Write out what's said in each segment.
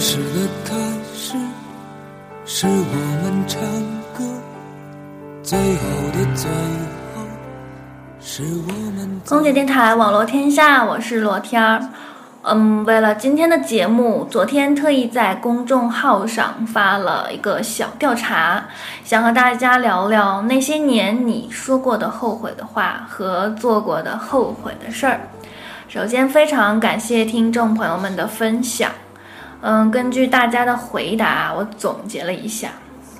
实的开始，是我们唱歌。最后的最后，是我们。空姐电台网络天下，我是罗天儿。嗯，为了今天的节目，昨天特意在公众号上发了一个小调查，想和大家聊聊那些年你说过的后悔的话和做过的后悔的事儿。首先，非常感谢听众朋友们的分享。嗯，根据大家的回答，我总结了一下，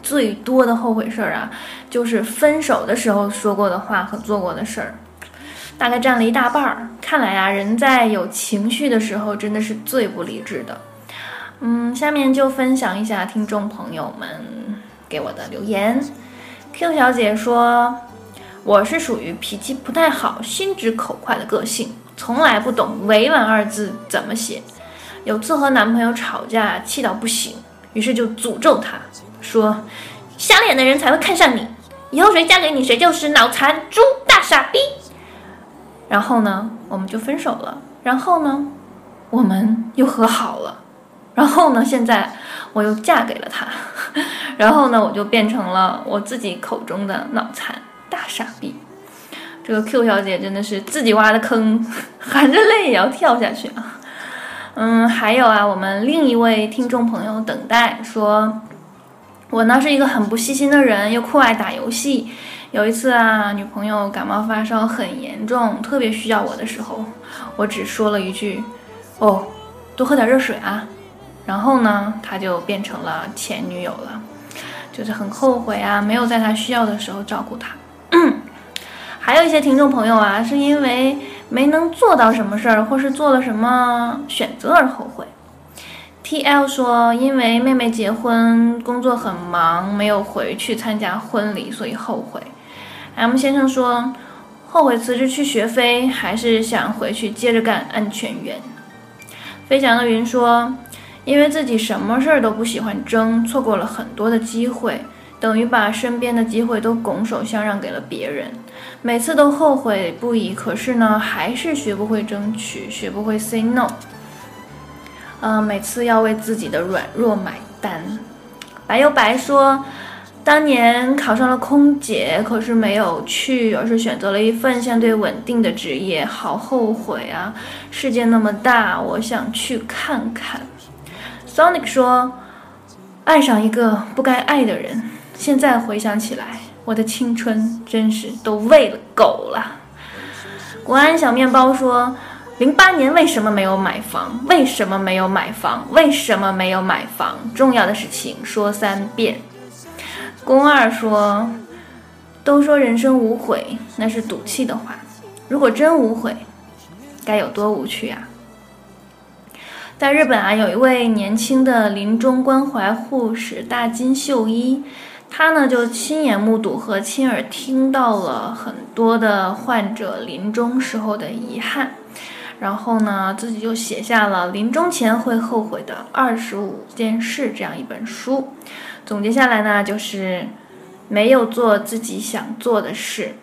最多的后悔事儿啊，就是分手的时候说过的话和做过的事儿。大概占了一大半儿。看来啊，人在有情绪的时候真的是最不理智的。嗯，下面就分享一下听众朋友们给我的留言。Q 小姐说：“我是属于脾气不太好、心直口快的个性，从来不懂‘委婉’二字怎么写。有次和男朋友吵架，气到不行，于是就诅咒他说：‘瞎脸的人才会看上你，以后谁嫁给你，谁就是脑残、猪、大傻逼。’”然后呢，我们就分手了。然后呢，我们又和好了。然后呢，现在我又嫁给了他。然后呢，我就变成了我自己口中的脑残大傻逼。这个 Q 小姐真的是自己挖的坑，含着泪也要跳下去啊。嗯，还有啊，我们另一位听众朋友等待说，我呢是一个很不细心的人，又酷爱打游戏。有一次啊，女朋友感冒发烧很严重，特别需要我的时候，我只说了一句：“哦，多喝点热水啊。”然后呢，她就变成了前女友了，就是很后悔啊，没有在她需要的时候照顾她。还有一些听众朋友啊，是因为没能做到什么事儿，或是做了什么选择而后悔。T L 说，因为妹妹结婚，工作很忙，没有回去参加婚礼，所以后悔。M 先生说：“后悔辞职去学飞，还是想回去接着干安全员。”飞翔的云说：“因为自己什么事儿都不喜欢争，错过了很多的机会，等于把身边的机会都拱手相让给了别人，每次都后悔不已。可是呢，还是学不会争取，学不会 say no。嗯，每次要为自己的软弱买单。”白又白说。当年考上了空姐，可是没有去，而是选择了一份相对稳定的职业，好后悔啊！世界那么大，我想去看看。Sonic 说：“爱上一个不该爱的人，现在回想起来，我的青春真是都喂了狗了。”国安小面包说：“零八年为什么没有买房？为什么没有买房？为什么没有买房？重要的事情说三遍。”宫二说：“都说人生无悔，那是赌气的话。如果真无悔，该有多无趣啊！”在日本啊，有一位年轻的临终关怀护士大金秀一，他呢就亲眼目睹和亲耳听到了很多的患者临终时候的遗憾，然后呢自己就写下了临终前会后悔的二十五件事这样一本书。总结下来呢，就是没有做自己想做的事，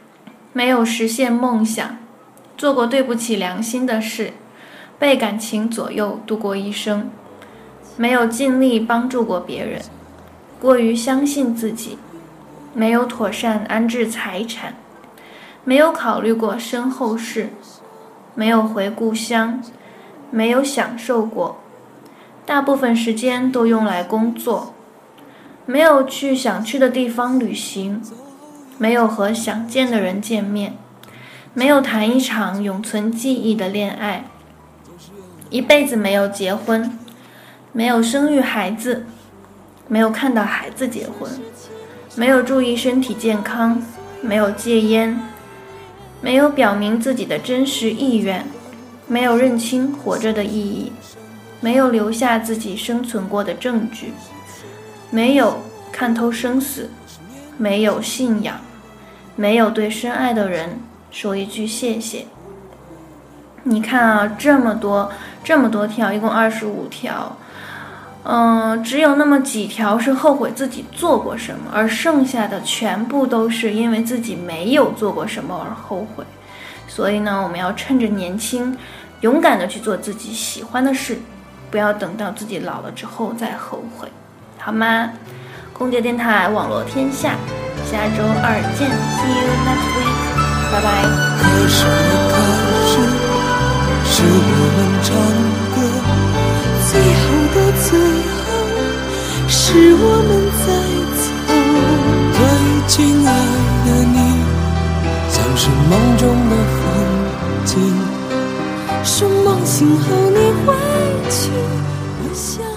没有实现梦想，做过对不起良心的事，被感情左右度过一生，没有尽力帮助过别人，过于相信自己，没有妥善安置财产，没有考虑过身后事，没有回故乡，没有享受过，大部分时间都用来工作。没有去想去的地方旅行，没有和想见的人见面，没有谈一场永存记忆的恋爱，一辈子没有结婚，没有生育孩子，没有看到孩子结婚，没有注意身体健康，没有戒烟，没有表明自己的真实意愿，没有认清活着的意义，没有留下自己生存过的证据。没有看透生死，没有信仰，没有对深爱的人说一句谢谢。你看啊，这么多这么多条，一共二十五条，嗯，只有那么几条是后悔自己做过什么，而剩下的全部都是因为自己没有做过什么而后悔。所以呢，我们要趁着年轻，勇敢的去做自己喜欢的事，不要等到自己老了之后再后悔，好吗？空姐电台网络天下，下周二见，See you next week，拜拜。开始的开始，是我们唱歌；最后的最后，是我们在走。最亲爱的你，像是梦中的风景。说梦醒后你会去，我想。